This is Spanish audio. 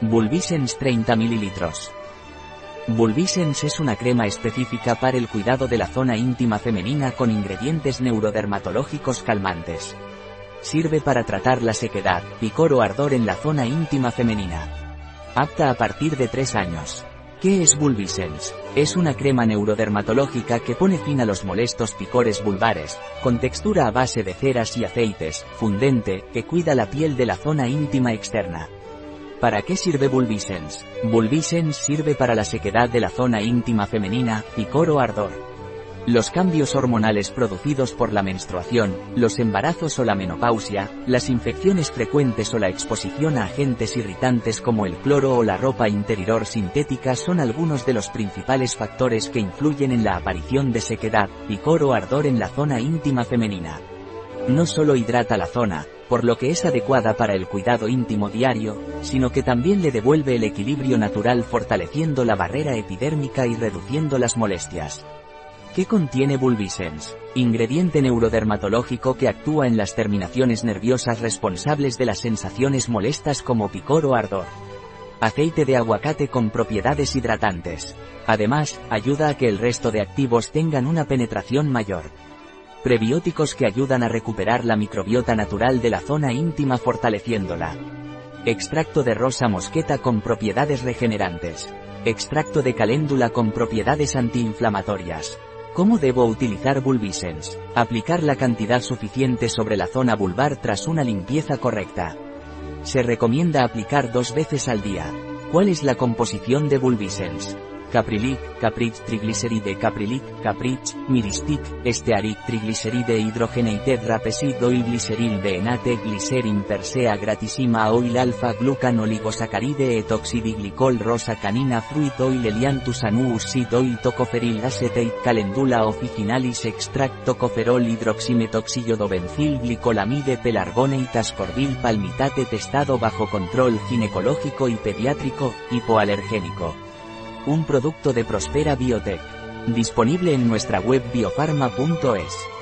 Bulbisens 30 ml. Bulbisens es una crema específica para el cuidado de la zona íntima femenina con ingredientes neurodermatológicos calmantes. Sirve para tratar la sequedad, picor o ardor en la zona íntima femenina. Apta a partir de 3 años. ¿Qué es Bulbisens? Es una crema neurodermatológica que pone fin a los molestos picores vulvares, con textura a base de ceras y aceites, fundente, que cuida la piel de la zona íntima externa. ¿Para qué sirve Bulbisens? Bulbisens sirve para la sequedad de la zona íntima femenina, picor o ardor. Los cambios hormonales producidos por la menstruación, los embarazos o la menopausia, las infecciones frecuentes o la exposición a agentes irritantes como el cloro o la ropa interior sintética son algunos de los principales factores que influyen en la aparición de sequedad, picor o ardor en la zona íntima femenina. No solo hidrata la zona, por lo que es adecuada para el cuidado íntimo diario, sino que también le devuelve el equilibrio natural fortaleciendo la barrera epidérmica y reduciendo las molestias. ¿Qué contiene Bulbisens? Ingrediente neurodermatológico que actúa en las terminaciones nerviosas responsables de las sensaciones molestas como picor o ardor. Aceite de aguacate con propiedades hidratantes. Además, ayuda a que el resto de activos tengan una penetración mayor. Prebióticos que ayudan a recuperar la microbiota natural de la zona íntima fortaleciéndola. Extracto de rosa mosqueta con propiedades regenerantes. Extracto de caléndula con propiedades antiinflamatorias. ¿Cómo debo utilizar Bulbisens? Aplicar la cantidad suficiente sobre la zona vulvar tras una limpieza correcta. Se recomienda aplicar dos veces al día. ¿Cuál es la composición de Bulbisens? Caprilic, Caprich trigliceride Caprilic, Caprich, Miristic, Estearic trigliceride hidrogenated rapesid oil gliceril enate glycerin persea gratisima oil alfa glucan oligosacaride etoxidiglicol rosa canina fruit oil elianthus anuus oil tocoferil acetate calendula officinalis extract tocoferol hidroximetoxillodobencil glicolamide pelargonate ascorbil palmitate testado bajo control ginecológico y pediátrico, hipoalergénico un producto de Prospera Biotech. Disponible en nuestra web biofarma.es.